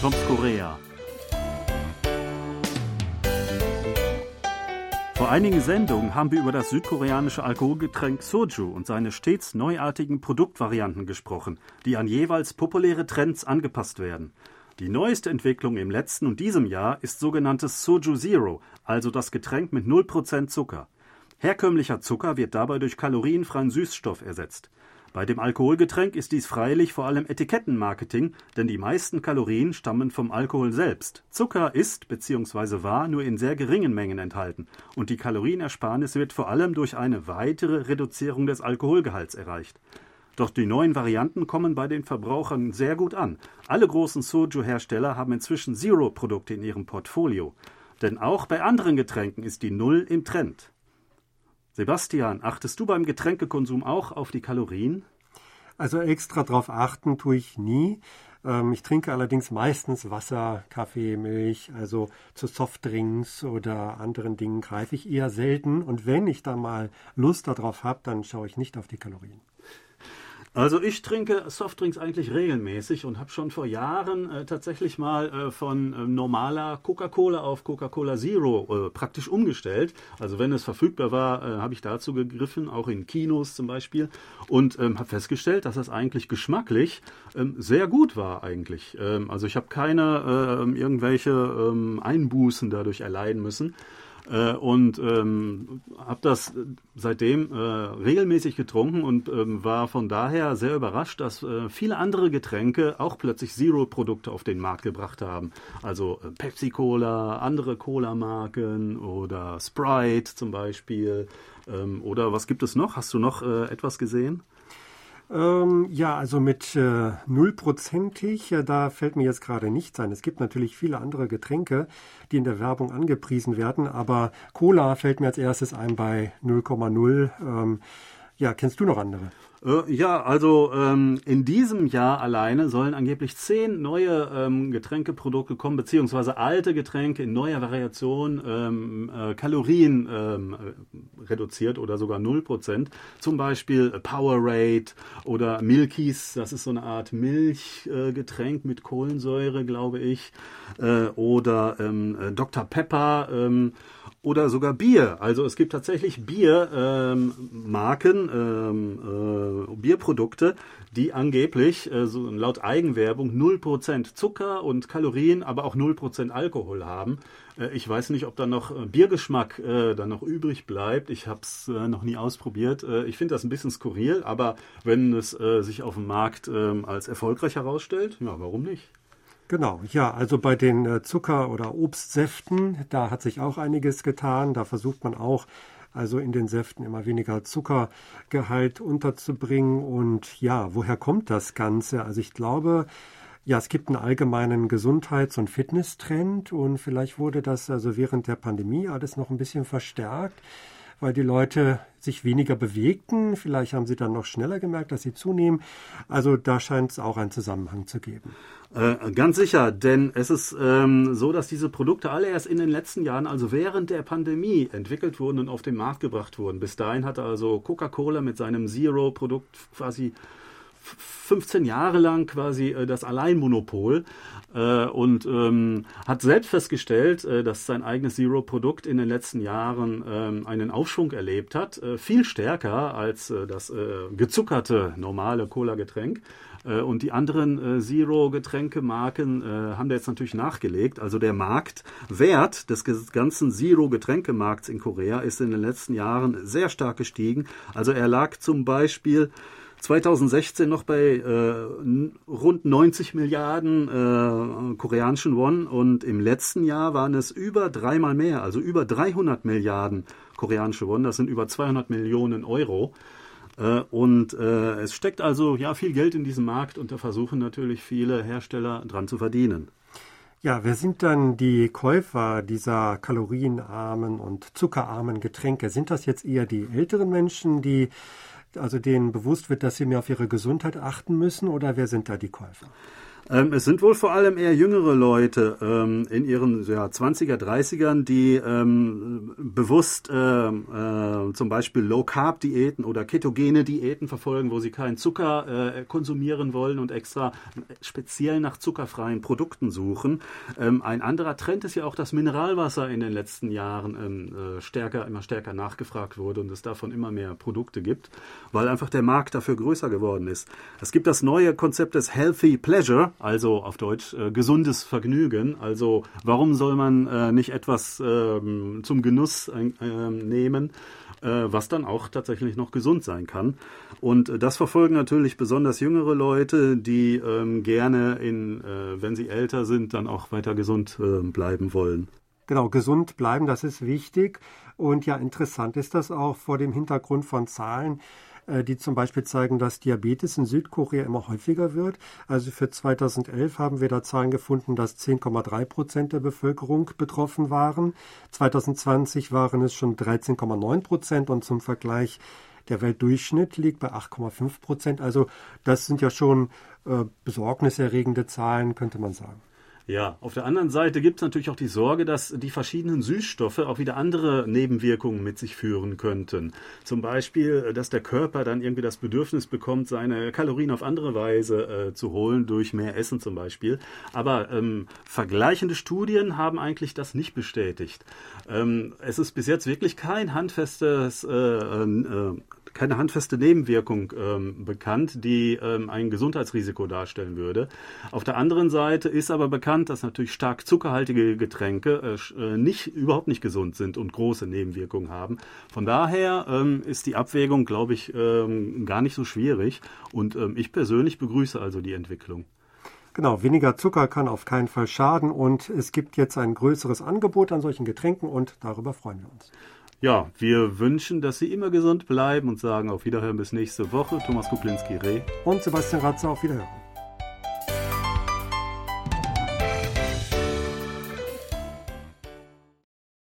Toms Korea. Vor einigen Sendungen haben wir über das südkoreanische Alkoholgetränk Soju und seine stets neuartigen Produktvarianten gesprochen, die an jeweils populäre Trends angepasst werden. Die neueste Entwicklung im letzten und diesem Jahr ist sogenanntes Soju Zero, also das Getränk mit 0% Zucker. Herkömmlicher Zucker wird dabei durch kalorienfreien Süßstoff ersetzt. Bei dem Alkoholgetränk ist dies freilich vor allem Etikettenmarketing, denn die meisten Kalorien stammen vom Alkohol selbst. Zucker ist bzw. war nur in sehr geringen Mengen enthalten und die Kalorienersparnis wird vor allem durch eine weitere Reduzierung des Alkoholgehalts erreicht. Doch die neuen Varianten kommen bei den Verbrauchern sehr gut an. Alle großen Soju-Hersteller haben inzwischen Zero-Produkte in ihrem Portfolio. Denn auch bei anderen Getränken ist die Null im Trend. Sebastian, achtest du beim Getränkekonsum auch auf die Kalorien? Also extra drauf achten tue ich nie. Ähm, ich trinke allerdings meistens Wasser, Kaffee, Milch, also zu Softdrinks oder anderen Dingen greife ich eher selten. Und wenn ich da mal Lust darauf habe, dann schaue ich nicht auf die Kalorien. Also ich trinke Softdrinks eigentlich regelmäßig und habe schon vor Jahren äh, tatsächlich mal äh, von äh, normaler Coca-Cola auf Coca-Cola Zero äh, praktisch umgestellt. Also wenn es verfügbar war, äh, habe ich dazu gegriffen, auch in Kinos zum Beispiel, und ähm, habe festgestellt, dass das eigentlich geschmacklich ähm, sehr gut war eigentlich. Ähm, also ich habe keine ähm, irgendwelche ähm, Einbußen dadurch erleiden müssen. Äh, und ähm, habe das seitdem äh, regelmäßig getrunken und ähm, war von daher sehr überrascht, dass äh, viele andere Getränke auch plötzlich Zero-Produkte auf den Markt gebracht haben. Also äh, Pepsi-Cola, andere Cola-Marken oder Sprite zum Beispiel. Ähm, oder was gibt es noch? Hast du noch äh, etwas gesehen? Ähm, ja, also mit äh, nullprozentig, äh, da fällt mir jetzt gerade nichts ein. Es gibt natürlich viele andere Getränke, die in der Werbung angepriesen werden, aber Cola fällt mir als erstes ein bei 0,0. Ähm, ja, kennst du noch andere? Äh, ja, also ähm, in diesem Jahr alleine sollen angeblich zehn neue ähm, Getränkeprodukte kommen, beziehungsweise alte Getränke in neuer Variation ähm, äh, Kalorien ähm, äh, reduziert oder sogar 0%. Zum Beispiel Powerade oder Milkies, das ist so eine Art Milchgetränk äh, mit Kohlensäure, glaube ich. Äh, oder ähm, äh, Dr. Pepper. Ähm, oder sogar Bier. Also es gibt tatsächlich Biermarken, äh, Bierprodukte, die angeblich äh, so laut Eigenwerbung 0% Zucker und Kalorien, aber auch 0% Alkohol haben. Äh, ich weiß nicht, ob da noch äh, Biergeschmack äh, dann noch übrig bleibt. Ich habe es äh, noch nie ausprobiert. Ich finde das ein bisschen skurril, aber wenn es sich auf dem Markt äh, als erfolgreich herausstellt, ja, warum nicht? Genau, ja, also bei den Zucker- oder Obstsäften, da hat sich auch einiges getan. Da versucht man auch, also in den Säften immer weniger Zuckergehalt unterzubringen. Und ja, woher kommt das Ganze? Also ich glaube, ja, es gibt einen allgemeinen Gesundheits- und Fitnesstrend und vielleicht wurde das also während der Pandemie alles noch ein bisschen verstärkt weil die Leute sich weniger bewegten. Vielleicht haben sie dann noch schneller gemerkt, dass sie zunehmen. Also da scheint es auch einen Zusammenhang zu geben. Äh, ganz sicher, denn es ist ähm, so, dass diese Produkte alle erst in den letzten Jahren, also während der Pandemie, entwickelt wurden und auf den Markt gebracht wurden. Bis dahin hatte also Coca-Cola mit seinem Zero-Produkt quasi 15 Jahre lang quasi äh, das Alleinmonopol äh, und ähm, hat selbst festgestellt, äh, dass sein eigenes Zero-Produkt in den letzten Jahren ähm, einen Aufschwung erlebt hat, äh, viel stärker als äh, das äh, gezuckerte normale Cola-Getränk. Und die anderen Zero-Getränkemarken haben da jetzt natürlich nachgelegt. Also der Marktwert des ganzen Zero-Getränkemarkts in Korea ist in den letzten Jahren sehr stark gestiegen. Also er lag zum Beispiel 2016 noch bei äh, rund 90 Milliarden äh, koreanischen Won und im letzten Jahr waren es über dreimal mehr, also über 300 Milliarden koreanische Won. Das sind über 200 Millionen Euro. Äh, und äh, es steckt also ja viel Geld in diesem Markt und da versuchen natürlich viele Hersteller dran zu verdienen. Ja, wer sind dann die Käufer dieser kalorienarmen und zuckerarmen Getränke? Sind das jetzt eher die älteren Menschen, die also denen bewusst wird, dass sie mehr auf ihre Gesundheit achten müssen oder wer sind da die Käufer? Ähm, es sind wohl vor allem eher jüngere Leute ähm, in ihren ja, 20er, 30ern, die ähm, bewusst äh, äh, zum Beispiel Low-Carb-Diäten oder ketogene Diäten verfolgen, wo sie keinen Zucker äh, konsumieren wollen und extra speziell nach zuckerfreien Produkten suchen. Ähm, ein anderer Trend ist ja auch, dass Mineralwasser in den letzten Jahren ähm, äh, stärker, immer stärker nachgefragt wurde und es davon immer mehr Produkte gibt, weil einfach der Markt dafür größer geworden ist. Es gibt das neue Konzept des Healthy Pleasure, also auf Deutsch äh, gesundes Vergnügen. Also warum soll man äh, nicht etwas ähm, zum Genuss äh, nehmen, äh, was dann auch tatsächlich noch gesund sein kann? Und äh, das verfolgen natürlich besonders jüngere Leute, die ähm, gerne, in, äh, wenn sie älter sind, dann auch weiter gesund bleiben wollen. Genau, gesund bleiben, das ist wichtig. Und ja, interessant ist das auch vor dem Hintergrund von Zahlen, die zum Beispiel zeigen, dass Diabetes in Südkorea immer häufiger wird. Also für 2011 haben wir da Zahlen gefunden, dass 10,3 Prozent der Bevölkerung betroffen waren. 2020 waren es schon 13,9 Prozent und zum Vergleich der Weltdurchschnitt liegt bei 8,5 Prozent. Also das sind ja schon äh, besorgniserregende Zahlen, könnte man sagen. Ja, auf der anderen Seite gibt es natürlich auch die Sorge, dass die verschiedenen Süßstoffe auch wieder andere Nebenwirkungen mit sich führen könnten. Zum Beispiel, dass der Körper dann irgendwie das Bedürfnis bekommt, seine Kalorien auf andere Weise äh, zu holen, durch mehr Essen zum Beispiel. Aber ähm, vergleichende Studien haben eigentlich das nicht bestätigt. Ähm, es ist bis jetzt wirklich kein handfestes äh, äh, keine handfeste Nebenwirkung ähm, bekannt, die ähm, ein Gesundheitsrisiko darstellen würde. Auf der anderen Seite ist aber bekannt, dass natürlich stark zuckerhaltige Getränke äh, äh, nicht, überhaupt nicht gesund sind und große Nebenwirkungen haben. Von daher ähm, ist die Abwägung, glaube ich, ähm, gar nicht so schwierig. Und ähm, ich persönlich begrüße also die Entwicklung. Genau, weniger Zucker kann auf keinen Fall schaden und es gibt jetzt ein größeres Angebot an solchen Getränken und darüber freuen wir uns. Ja, wir wünschen, dass Sie immer gesund bleiben und sagen auf Wiederhören bis nächste Woche. Thomas Kuplinski-Reh und Sebastian Ratzer auf Wiederhören.